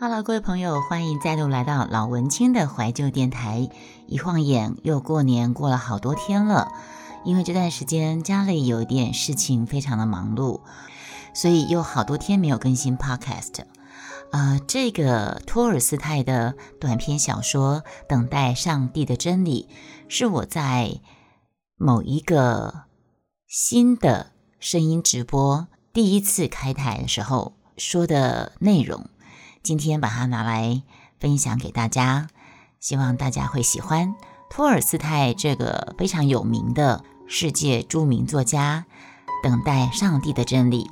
Hello，各位朋友，欢迎再度来到老文青的怀旧电台。一晃眼又过年过了好多天了，因为这段时间家里有一点事情，非常的忙碌，所以又好多天没有更新 Podcast。呃，这个托尔斯泰的短篇小说《等待上帝的真理》是我在某一个新的声音直播第一次开台的时候说的内容。今天把它拿来分享给大家，希望大家会喜欢托尔斯泰这个非常有名的世界著名作家。等待上帝的真理，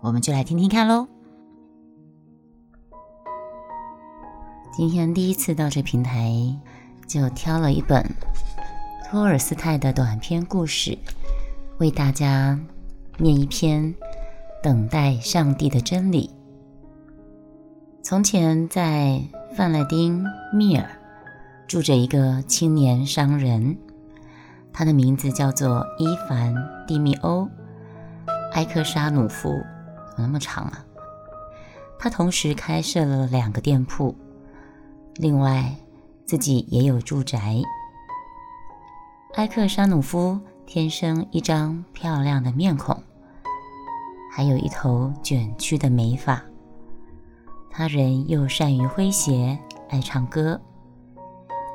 我们就来听听看喽。今天第一次到这平台，就挑了一本托尔斯泰的短篇故事，为大家念一篇《等待上帝的真理》。从前，在范勒丁密尔住着一个青年商人，他的名字叫做伊凡·蒂米欧·埃克沙努夫，怎么那么长啊？他同时开设了两个店铺，另外自己也有住宅。埃克沙努夫天生一张漂亮的面孔，还有一头卷曲的美发。他人又善于诙谐，爱唱歌，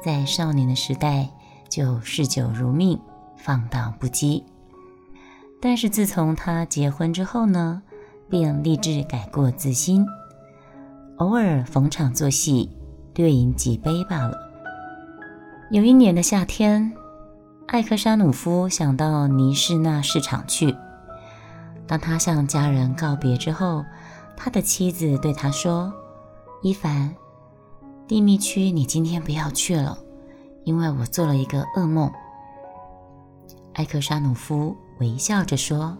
在少年的时代就嗜酒如命，放荡不羁。但是自从他结婚之后呢，便立志改过自新，偶尔逢场作戏，略饮几杯罢了。有一年的夏天，艾克沙努夫想到尼士纳市场去。当他向家人告别之后，他的妻子对他说：“伊凡，地密区你今天不要去了，因为我做了一个噩梦。”艾克沙努夫微笑着说：“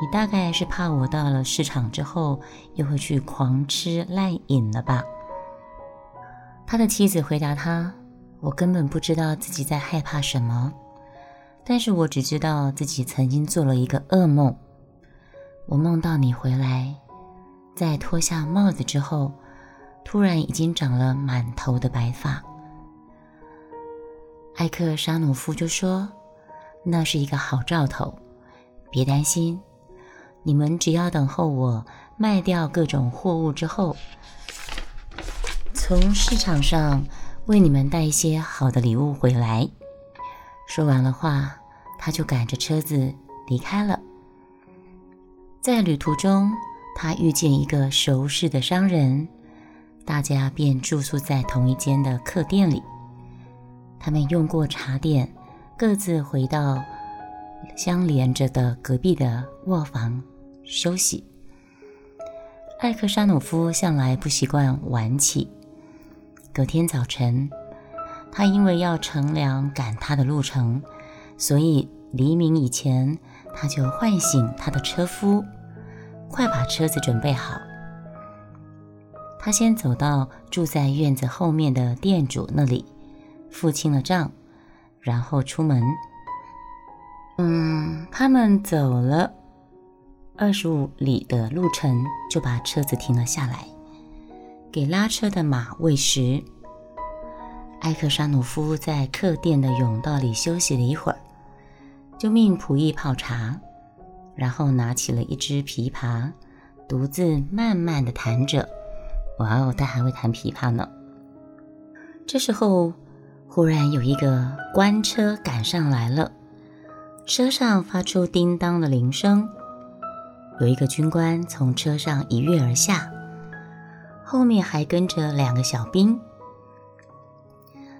你大概是怕我到了市场之后又会去狂吃滥饮了吧？”他的妻子回答他：“我根本不知道自己在害怕什么，但是我只知道自己曾经做了一个噩梦，我梦到你回来。”在脱下帽子之后，突然已经长了满头的白发。艾克沙努夫就说：“那是一个好兆头，别担心，你们只要等候我卖掉各种货物之后，从市场上为你们带一些好的礼物回来。”说完了话，他就赶着车子离开了。在旅途中。他遇见一个熟识的商人，大家便住宿在同一间的客店里。他们用过茶点，各自回到相连着的隔壁的卧房休息。艾克沙努夫向来不习惯晚起，隔天早晨，他因为要乘凉赶他的路程，所以黎明以前他就唤醒他的车夫。快把车子准备好。他先走到住在院子后面的店主那里，付清了账，然后出门。嗯，他们走了二十五里的路程，就把车子停了下来，给拉车的马喂食。埃克沙努夫在客店的甬道里休息了一会儿，就命仆役泡茶。然后拿起了一支琵琶，独自慢慢的弹着。哇哦，他还会弹琵琶呢。这时候，忽然有一个官车赶上来了，车上发出叮当的铃声。有一个军官从车上一跃而下，后面还跟着两个小兵。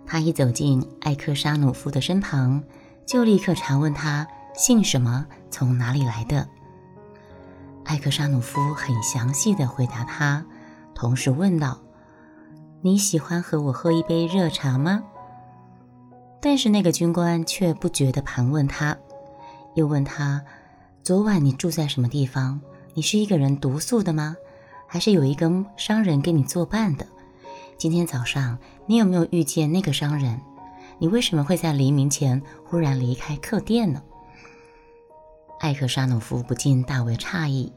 他一走进艾克沙努夫的身旁，就立刻查问他。姓什么？从哪里来的？艾克沙努夫很详细的回答他，同时问道：“你喜欢和我喝一杯热茶吗？”但是那个军官却不觉得盘问他，又问他：“昨晚你住在什么地方？你是一个人独宿的吗？还是有一个商人跟你作伴的？今天早上你有没有遇见那个商人？你为什么会在黎明前忽然离开客店呢？”艾克沙努夫不禁大为诧异，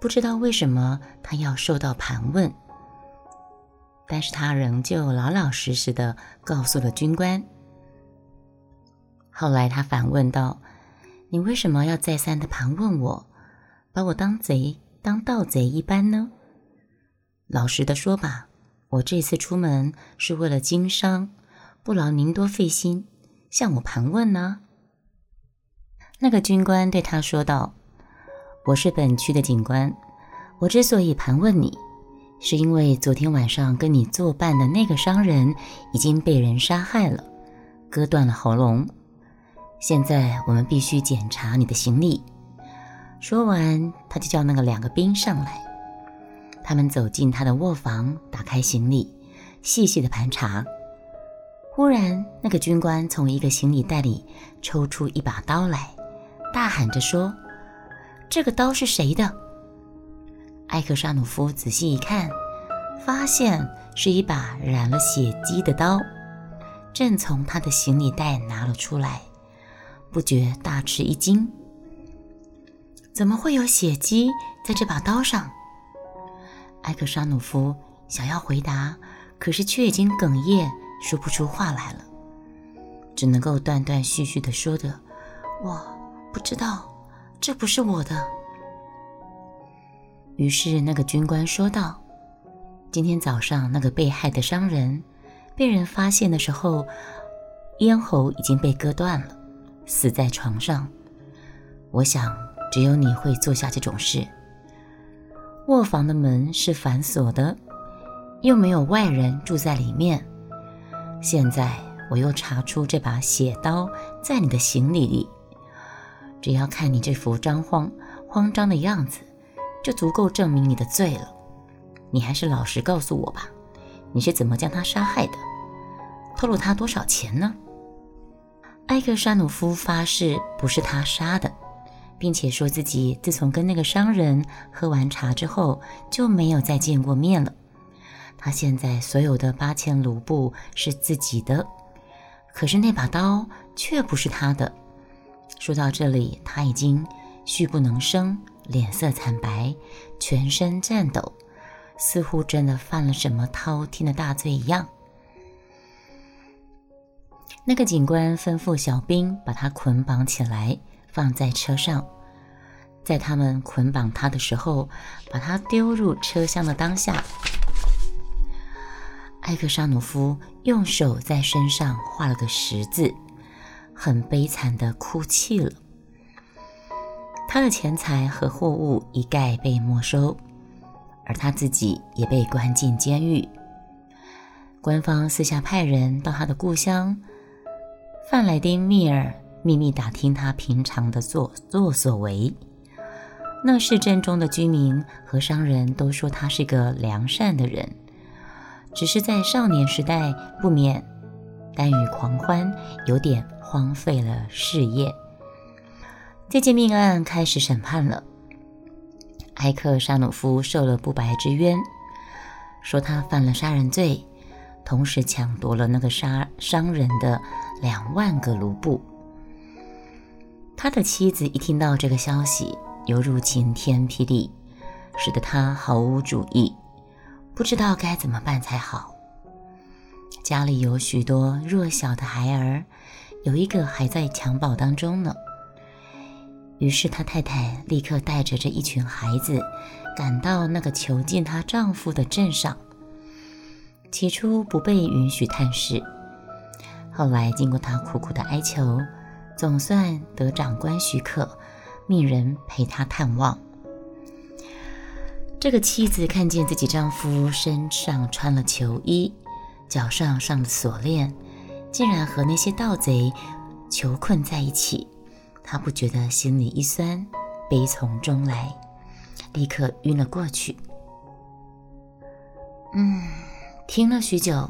不知道为什么他要受到盘问。但是他仍旧老老实实的告诉了军官。后来他反问道：“你为什么要再三的盘问我，把我当贼、当盗贼一般呢？老实的说吧，我这次出门是为了经商，不劳您多费心，向我盘问呢。”那个军官对他说道：“我是本区的警官，我之所以盘问你。”是因为昨天晚上跟你作伴的那个商人已经被人杀害了，割断了喉咙。现在我们必须检查你的行李。说完，他就叫那个两个兵上来。他们走进他的卧房，打开行李，细细的盘查。忽然，那个军官从一个行李袋里抽出一把刀来，大喊着说：“这个刀是谁的？”艾克沙努夫仔细一看，发现是一把染了血迹的刀，正从他的行李袋拿了出来，不觉大吃一惊：怎么会有血迹在这把刀上？艾克沙努夫想要回答，可是却已经哽咽，说不出话来了，只能够断断续续地说着：“我不知道，这不是我的。”于是那个军官说道：“今天早上那个被害的商人被人发现的时候，咽喉已经被割断了，死在床上。我想只有你会做下这种事。卧房的门是反锁的，又没有外人住在里面。现在我又查出这把血刀在你的行李里，只要看你这副张慌慌张的样子。”就足够证明你的罪了。你还是老实告诉我吧，你是怎么将他杀害的？透露他多少钱呢？埃克沙努夫发誓不是他杀的，并且说自己自从跟那个商人喝完茶之后就没有再见过面了。他现在所有的八千卢布是自己的，可是那把刀却不是他的。说到这里，他已经畜不能生。脸色惨白，全身颤抖，似乎真的犯了什么滔天的大罪一样。那个警官吩咐小兵把他捆绑起来，放在车上。在他们捆绑他的时候，把他丢入车厢的当下，艾克沙努夫用手在身上画了个十字，很悲惨的哭泣了。他的钱财和货物一概被没收，而他自己也被关进监狱。官方私下派人到他的故乡范莱丁密尔秘密打听他平常的所作所为。那市镇中的居民和商人都说他是个良善的人，只是在少年时代不免耽于狂欢，有点荒废了事业。这件命案开始审判了。埃克沙努夫受了不白之冤，说他犯了杀人罪，同时抢夺了那个杀商人的两万个卢布。他的妻子一听到这个消息，犹如晴天霹雳，使得他毫无主意，不知道该怎么办才好。家里有许多弱小的孩儿，有一个还在襁褓当中呢。于是，他太太立刻带着这一群孩子，赶到那个囚禁她丈夫的镇上。起初不被允许探视，后来经过她苦苦的哀求，总算得长官许可，命人陪她探望。这个妻子看见自己丈夫身上穿了囚衣，脚上上了锁链，竟然和那些盗贼囚困在一起。他不觉得心里一酸，悲从中来，立刻晕了过去。嗯，听了许久，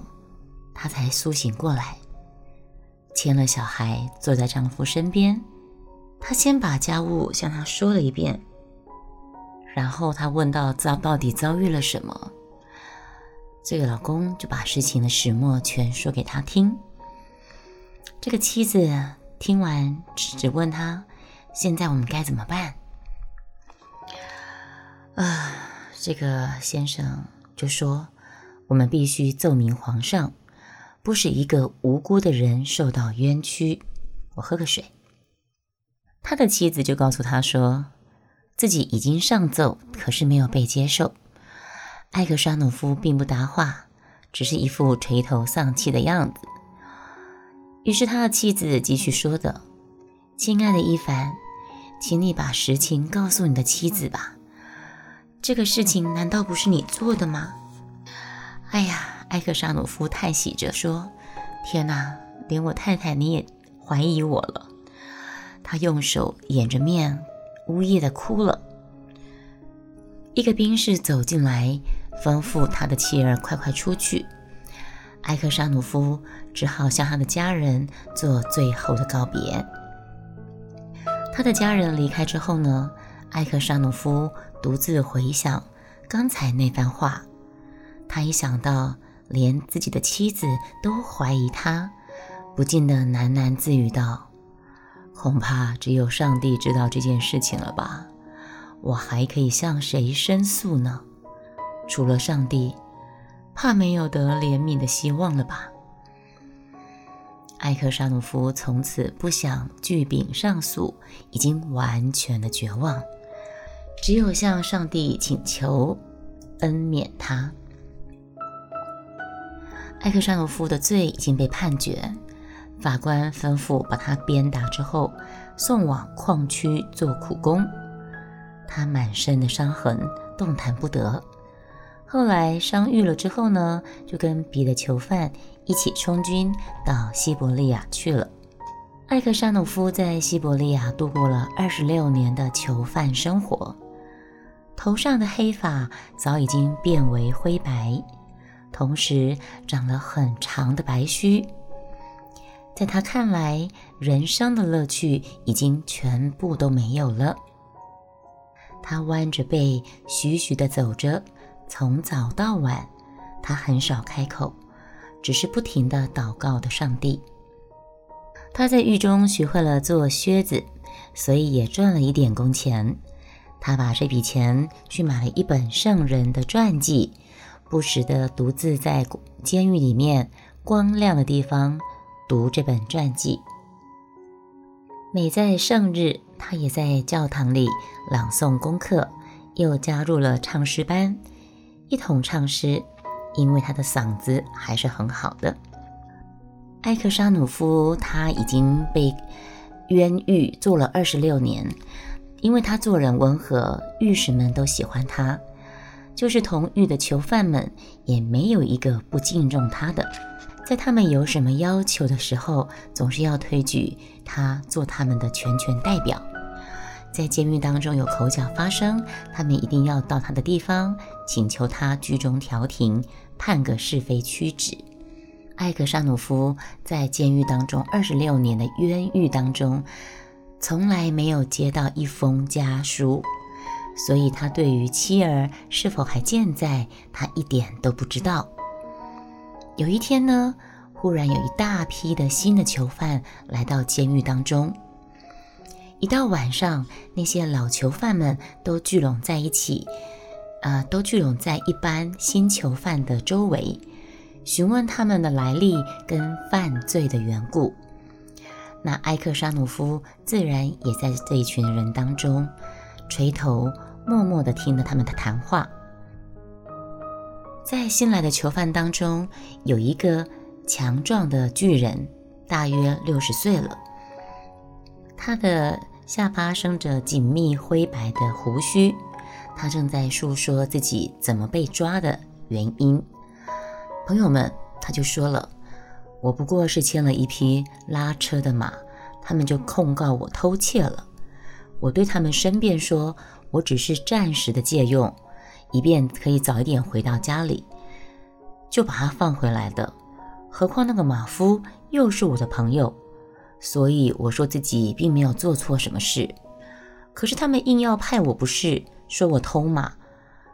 她才苏醒过来，牵了小孩坐在丈夫身边。她先把家务向他说了一遍，然后她问到遭到底遭遇了什么，这个老公就把事情的始末全说给他听。这个妻子。听完，只问他：“现在我们该怎么办？”啊，这个先生就说：“我们必须奏明皇上，不使一个无辜的人受到冤屈。我喝个水。他的妻子就告诉他说，自己已经上奏，可是没有被接受。艾克沙努夫并不答话，只是一副垂头丧气的样子。于是他的妻子继续说着：“亲爱的伊凡，请你把实情告诉你的妻子吧。这个事情难道不是你做的吗？”哎呀，艾克沙努夫叹息着说：“天哪，连我太太你也怀疑我了。”他用手掩着面，呜咽的哭了。一个兵士走进来，吩咐他的妻儿快快出去。艾克沙努夫只好向他的家人做最后的告别。他的家人离开之后呢，艾克沙努夫独自回想刚才那番话。他一想到连自己的妻子都怀疑他，不禁的喃喃自语道：“恐怕只有上帝知道这件事情了吧？我还可以向谁申诉呢？除了上帝。”怕没有得怜悯的希望了吧？艾克沙努夫从此不想据禀上诉，已经完全的绝望，只有向上帝请求恩免他。艾克沙努夫的罪已经被判决，法官吩咐把他鞭打之后送往矿区做苦工。他满身的伤痕，动弹不得。后来伤愈了之后呢，就跟别的囚犯一起充军到西伯利亚去了。艾克沙努夫在西伯利亚度过了二十六年的囚犯生活，头上的黑发早已经变为灰白，同时长了很长的白须。在他看来，人生的乐趣已经全部都没有了。他弯着背，徐徐地走着。从早到晚，他很少开口，只是不停地祷告的上帝。他在狱中学会了做靴子，所以也赚了一点工钱。他把这笔钱去买了一本圣人的传记，不时地独自在监狱里面光亮的地方读这本传记。每在圣日，他也在教堂里朗诵功课，又加入了唱诗班。一同唱诗，因为他的嗓子还是很好的。艾克沙努夫他已经被冤狱坐了二十六年，因为他做人温和，狱史们都喜欢他，就是同狱的囚犯们也没有一个不敬重他的。在他们有什么要求的时候，总是要推举他做他们的全权代表。在监狱当中有口角发生，他们一定要到他的地方，请求他居中调停，判个是非曲直。艾克沙努夫在监狱当中二十六年的冤狱当中，从来没有接到一封家书，所以他对于妻儿是否还健在，他一点都不知道。有一天呢，忽然有一大批的新的囚犯来到监狱当中。一到晚上，那些老囚犯们都聚拢在一起，呃，都聚拢在一班新囚犯的周围，询问他们的来历跟犯罪的缘故。那埃克沙努夫自然也在这一群人当中，垂头默默地听着他们的谈话。在新来的囚犯当中，有一个强壮的巨人，大约六十岁了，他的。下巴生着紧密灰白的胡须，他正在诉说自己怎么被抓的原因。朋友们，他就说了：“我不过是牵了一匹拉车的马，他们就控告我偷窃了。我对他们申辩说，我只是暂时的借用，以便可以早一点回到家里，就把他放回来的。何况那个马夫又是我的朋友。”所以我说自己并没有做错什么事，可是他们硬要派我不是，说我偷马，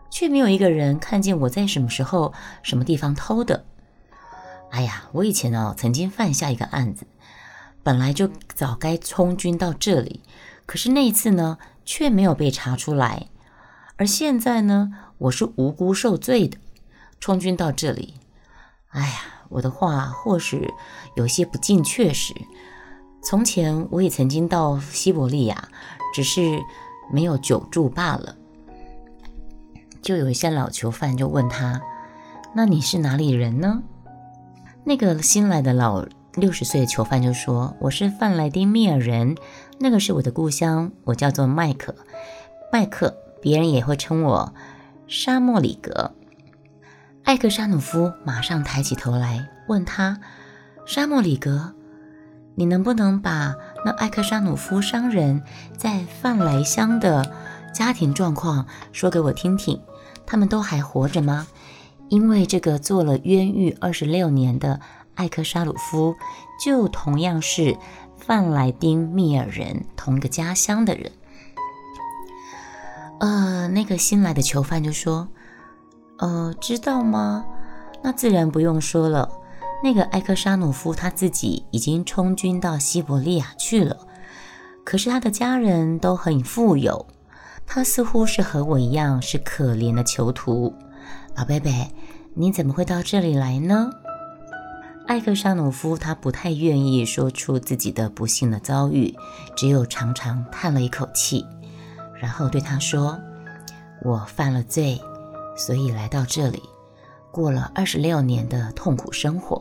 却没有一个人看见我在什么时候、什么地方偷的。哎呀，我以前呢曾经犯下一个案子，本来就早该充军到这里，可是那一次呢却没有被查出来，而现在呢我是无辜受罪的，充军到这里。哎呀，我的话或许有些不尽确实。从前我也曾经到西伯利亚，只是没有久住罢了。就有一些老囚犯就问他：“那你是哪里人呢？”那个新来的老六十岁的囚犯就说：“我是范莱丁密尔人，那个是我的故乡，我叫做麦克。麦克，别人也会称我沙漠里格。”艾克沙努夫马上抬起头来问他：“沙漠里格。”你能不能把那艾克沙努夫商人在范莱乡的家庭状况说给我听听？他们都还活着吗？因为这个做了冤狱二十六年的艾克沙鲁夫，就同样是范莱丁密尔人，同一个家乡的人。呃，那个新来的囚犯就说：“呃，知道吗？那自然不用说了。”那个艾克沙努夫他自己已经充军到西伯利亚去了，可是他的家人都很富有，他似乎是和我一样是可怜的囚徒。老贝贝，你怎么会到这里来呢？艾克沙努夫他不太愿意说出自己的不幸的遭遇，只有长长叹了一口气，然后对他说：“我犯了罪，所以来到这里，过了二十六年的痛苦生活。”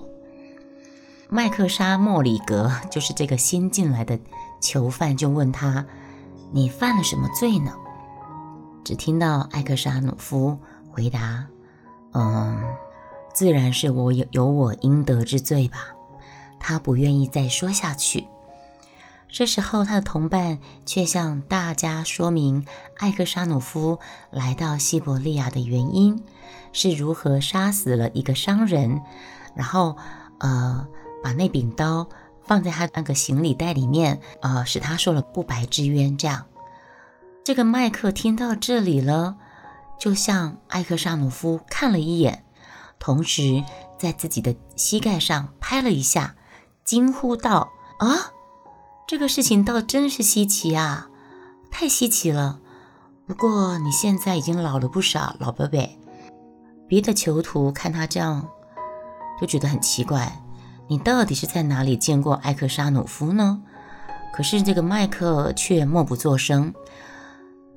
麦克沙莫里格就是这个新进来的囚犯，就问他：“你犯了什么罪呢？”只听到艾克沙努夫回答：“嗯，自然是我有有我应得之罪吧。”他不愿意再说下去。这时候，他的同伴却向大家说明艾克沙努夫来到西伯利亚的原因，是如何杀死了一个商人，然后，呃。把那柄刀放在他那个行李袋里面，呃，使他受了不白之冤。这样，这个麦克听到这里了，就向艾克沙努夫看了一眼，同时在自己的膝盖上拍了一下，惊呼道：“啊，这个事情倒真是稀奇啊，太稀奇了！不过你现在已经老了不少，老伯伯。”别的囚徒看他这样，就觉得很奇怪。你到底是在哪里见过艾克沙努夫呢？可是这个麦克却默不作声，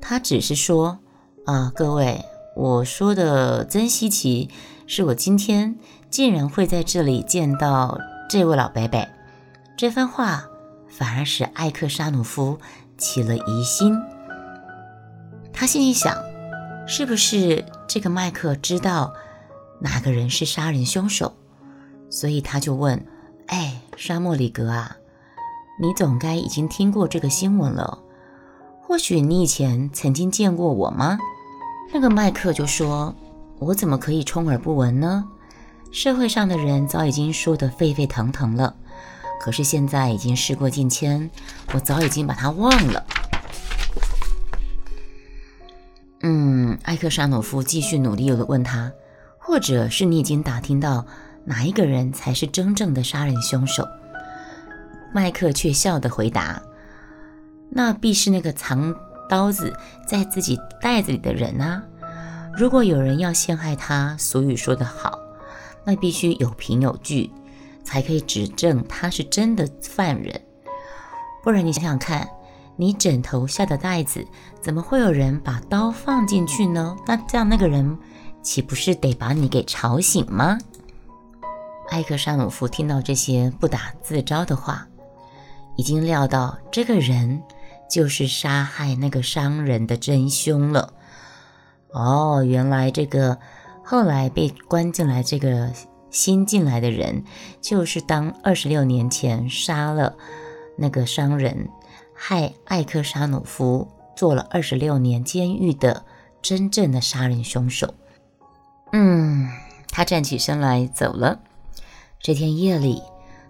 他只是说：“啊，各位，我说的真稀奇，是我今天竟然会在这里见到这位老伯伯。”这番话反而使艾克沙努夫起了疑心，他心里想：是不是这个麦克知道哪个人是杀人凶手？所以他就问：“哎，沙漠里格啊，你总该已经听过这个新闻了。或许你以前曾经见过我吗？”那个麦克就说：“我怎么可以充耳不闻呢？社会上的人早已经说得沸沸腾腾了，可是现在已经事过境迁，我早已经把他忘了。”嗯，艾克沙诺夫继续努力地问他：“或者是你已经打听到？”哪一个人才是真正的杀人凶手？麦克却笑着回答：“那必是那个藏刀子在自己袋子里的人啊！如果有人要陷害他，俗语说得好，那必须有凭有据，才可以指证他是真的犯人。不然你想想看，你枕头下的袋子怎么会有人把刀放进去呢？那这样那个人岂不是得把你给吵醒吗？”艾克沙努夫听到这些不打自招的话，已经料到这个人就是杀害那个商人的真凶了。哦，原来这个后来被关进来这个新进来的人，就是当二十六年前杀了那个商人，害艾克沙努夫坐了二十六年监狱的真正的杀人凶手。嗯，他站起身来走了。这天夜里，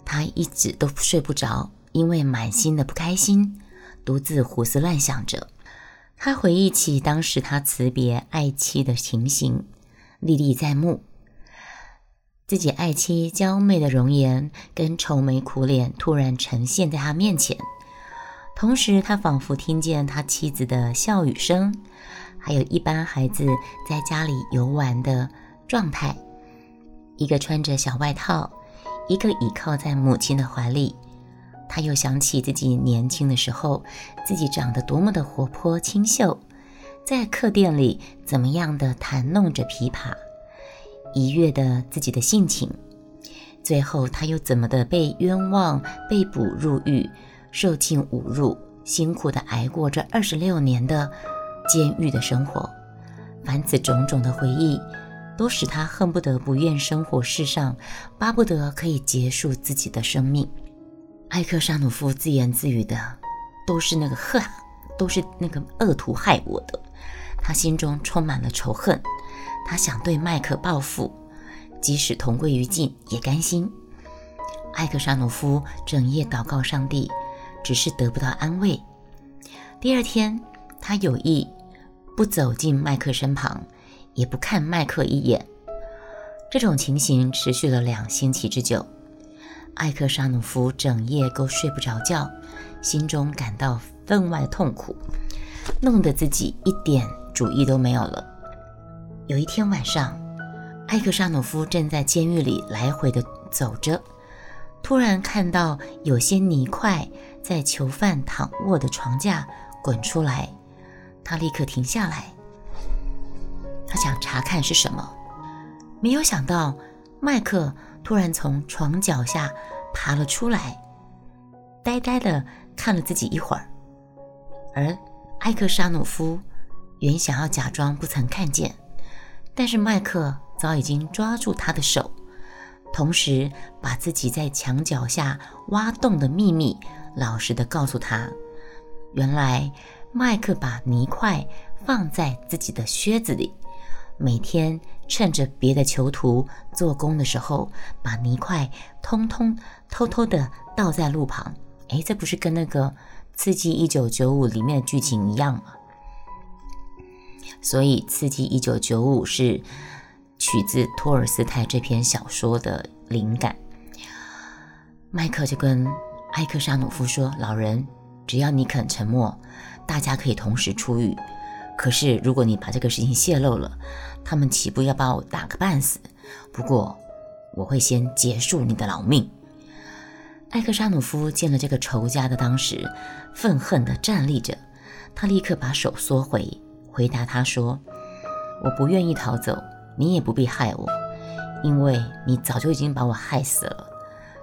他一直都睡不着，因为满心的不开心，独自胡思乱想着。他回忆起当时他辞别爱妻的情形，历历在目。自己爱妻娇媚的容颜跟愁眉苦脸突然呈现在他面前，同时他仿佛听见他妻子的笑语声，还有一般孩子在家里游玩的状态，一个穿着小外套，一个倚靠在母亲的怀里。他又想起自己年轻的时候，自己长得多么的活泼清秀，在客店里怎么样的弹弄着琵琶，愉悦的自己的性情。最后他又怎么的被冤枉、被捕入狱、受尽侮辱，辛苦的挨过这二十六年的监狱的生活。凡此种种的回忆，都使他恨不得不愿生活世上，巴不得可以结束自己的生命。艾克沙努夫自言自语的：“都是那个恨，都是那个恶徒害我的。”他心中充满了仇恨，他想对麦克报复，即使同归于尽也甘心。艾克沙努夫整夜祷告上帝，只是得不到安慰。第二天，他有意不走进麦克身旁，也不看麦克一眼。这种情形持续了两星期之久。艾克沙努夫整夜都睡不着觉，心中感到分外痛苦，弄得自己一点主意都没有了。有一天晚上，艾克沙努夫正在监狱里来回的走着，突然看到有些泥块在囚犯躺卧的床架滚出来，他立刻停下来，他想查看是什么，没有想到麦克。突然从床脚下爬了出来，呆呆的看了自己一会儿。而艾克沙努夫原想要假装不曾看见，但是麦克早已经抓住他的手，同时把自己在墙脚下挖洞的秘密老实的告诉他。原来麦克把泥块放在自己的靴子里。每天趁着别的囚徒做工的时候，把泥块通通偷偷的倒在路旁。哎，这不是跟那个《刺激一九九五》里面的剧情一样吗？所以，《刺激一九九五》是取自托尔斯泰这篇小说的灵感。麦克就跟埃克沙努夫说：“老人，只要你肯沉默，大家可以同时出狱。”可是，如果你把这个事情泄露了，他们岂不要把我打个半死？不过，我会先结束你的老命。艾克沙努夫见了这个仇家的当时，愤恨地站立着，他立刻把手缩回，回答他说：“我不愿意逃走，你也不必害我，因为你早就已经把我害死了。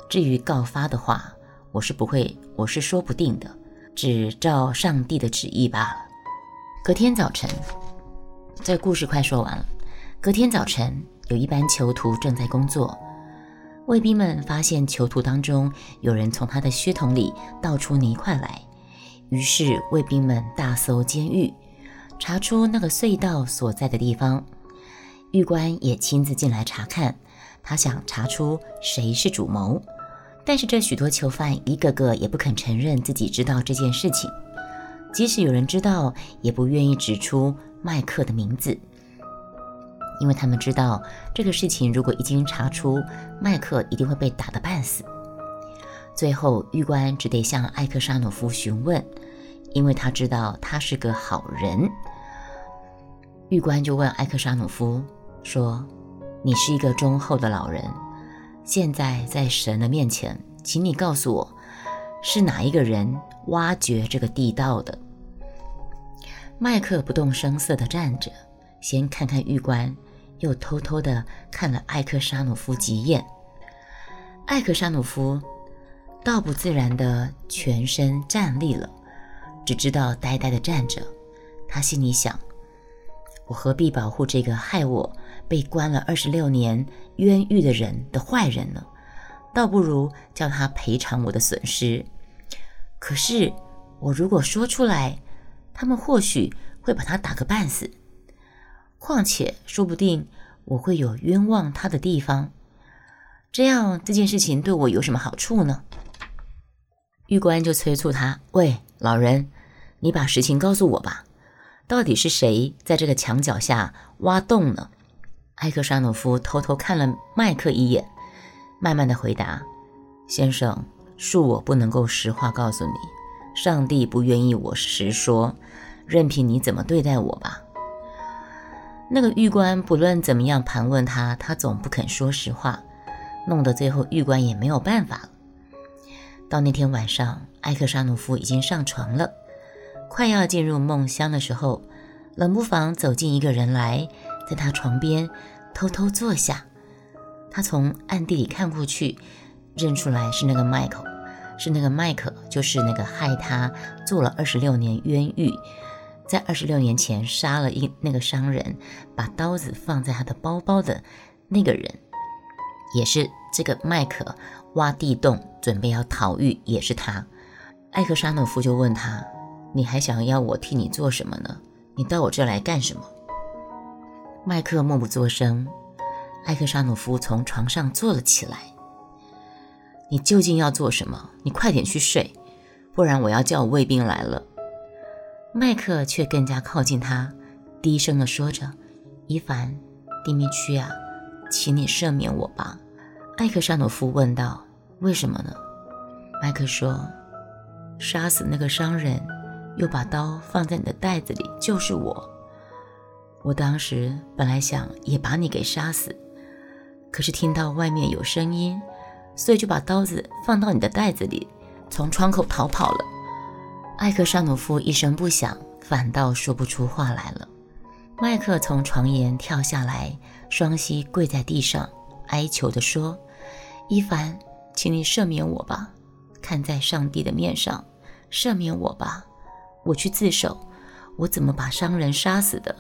至于告发的话，我是不会，我是说不定的，只照上帝的旨意罢了。”隔天早晨，这故事快说完了。隔天早晨，有一班囚徒正在工作，卫兵们发现囚徒当中有人从他的靴筒里倒出泥块来，于是卫兵们大搜监狱，查出那个隧道所在的地方。狱官也亲自进来查看，他想查出谁是主谋，但是这许多囚犯一个个也不肯承认自己知道这件事情。即使有人知道，也不愿意指出麦克的名字，因为他们知道这个事情如果一经查出，麦克一定会被打得半死。最后，狱官只得向艾克沙努夫询问，因为他知道他是个好人。狱官就问艾克沙努夫说：“你是一个忠厚的老人，现在在神的面前，请你告诉我，是哪一个人？”挖掘这个地道的麦克不动声色地站着，先看看狱官，又偷偷地看了艾克沙努夫几眼。艾克沙努夫倒不自然地全身站立了，只知道呆呆地站着。他心里想：我何必保护这个害我被关了二十六年冤狱的人的坏人呢？倒不如叫他赔偿我的损失。可是，我如果说出来，他们或许会把他打个半死。况且，说不定我会有冤枉他的地方。这样，这件事情对我有什么好处呢？狱官就催促他：“喂，老人，你把实情告诉我吧。到底是谁在这个墙角下挖洞呢？”埃克沙诺夫偷偷看了麦克一眼，慢慢的回答：“先生。”恕我不能够实话告诉你，上帝不愿意我实说，任凭你怎么对待我吧。那个狱官不论怎么样盘问他，他总不肯说实话，弄得最后狱官也没有办法了。到那天晚上，艾克沙努夫已经上床了，快要进入梦乡的时候，冷不防走进一个人来，在他床边偷偷坐下。他从暗地里看过去，认出来是那个迈克，是那个麦克，就是那个害他坐了二十六年冤狱。在二十六年前杀了一那个商人，把刀子放在他的包包的那个人，也是这个麦克挖地洞准备要逃狱，也是他。艾克沙诺夫就问他：“你还想要我替你做什么呢？你到我这来干什么？”麦克默不作声。艾克沙诺夫从床上坐了起来：“你究竟要做什么？你快点去睡，不然我要叫卫兵来了。”麦克却更加靠近他，低声地说着：“伊凡，蒂米区啊，请你赦免我吧。”艾克沙诺夫问道：“为什么呢？”麦克说：“杀死那个商人，又把刀放在你的袋子里，就是我。我当时本来想也把你给杀死，可是听到外面有声音，所以就把刀子放到你的袋子里，从窗口逃跑了。”艾克沙努夫一声不响，反倒说不出话来了。麦克从床沿跳下来，双膝跪在地上，哀求地说：“伊凡，请你赦免我吧，看在上帝的面上，赦免我吧。我去自首，我怎么把商人杀死的，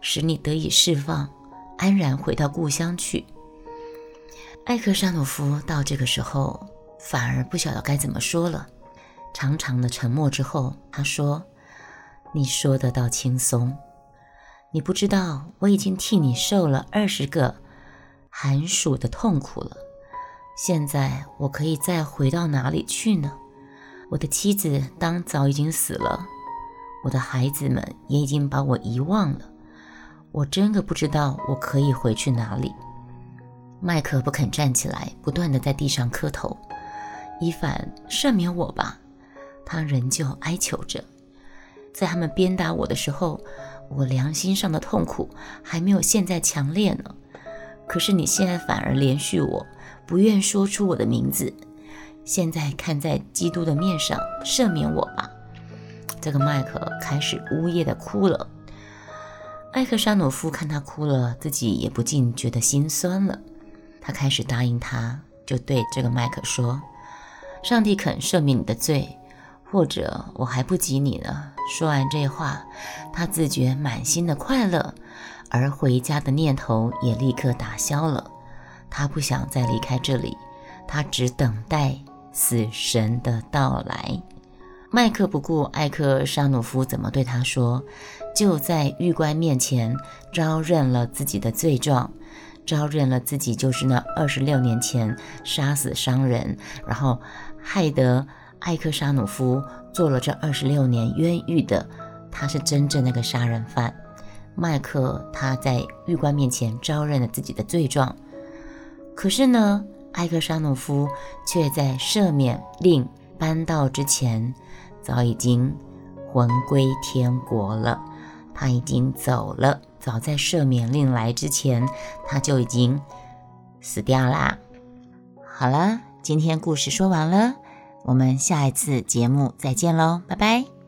使你得以释放，安然回到故乡去。”艾克沙诺夫到这个时候，反而不晓得该怎么说了。长长的沉默之后，他说：“你说得倒轻松，你不知道我已经替你受了二十个寒暑的痛苦了。现在我可以再回到哪里去呢？我的妻子当早已经死了，我的孩子们也已经把我遗忘了。我真的不知道我可以回去哪里。”麦克不肯站起来，不断的在地上磕头：“伊凡，赦免我吧。”他仍旧哀求着，在他们鞭打我的时候，我良心上的痛苦还没有现在强烈呢。可是你现在反而连续我，不愿说出我的名字。现在看在基督的面上，赦免我吧。这个麦克开始呜咽的哭了。艾克沙诺夫看他哭了，自己也不禁觉得心酸了。他开始答应他，就对这个麦克说：“上帝肯赦免你的罪。”或者我还不及你呢。说完这话，他自觉满心的快乐，而回家的念头也立刻打消了。他不想再离开这里，他只等待死神的到来。麦克不顾艾克沙努夫怎么对他说，就在狱官面前招认了自己的罪状，招认了自己就是那二十六年前杀死商人，然后害得。艾克沙努夫做了这二十六年冤狱的，他是真正那个杀人犯。麦克他在狱官面前招认了自己的罪状，可是呢，艾克沙努夫却在赦免令颁到之前，早已经魂归天国了。他已经走了，早在赦免令来之前，他就已经死掉啦。好了，今天故事说完了。我们下一次节目再见喽，拜拜。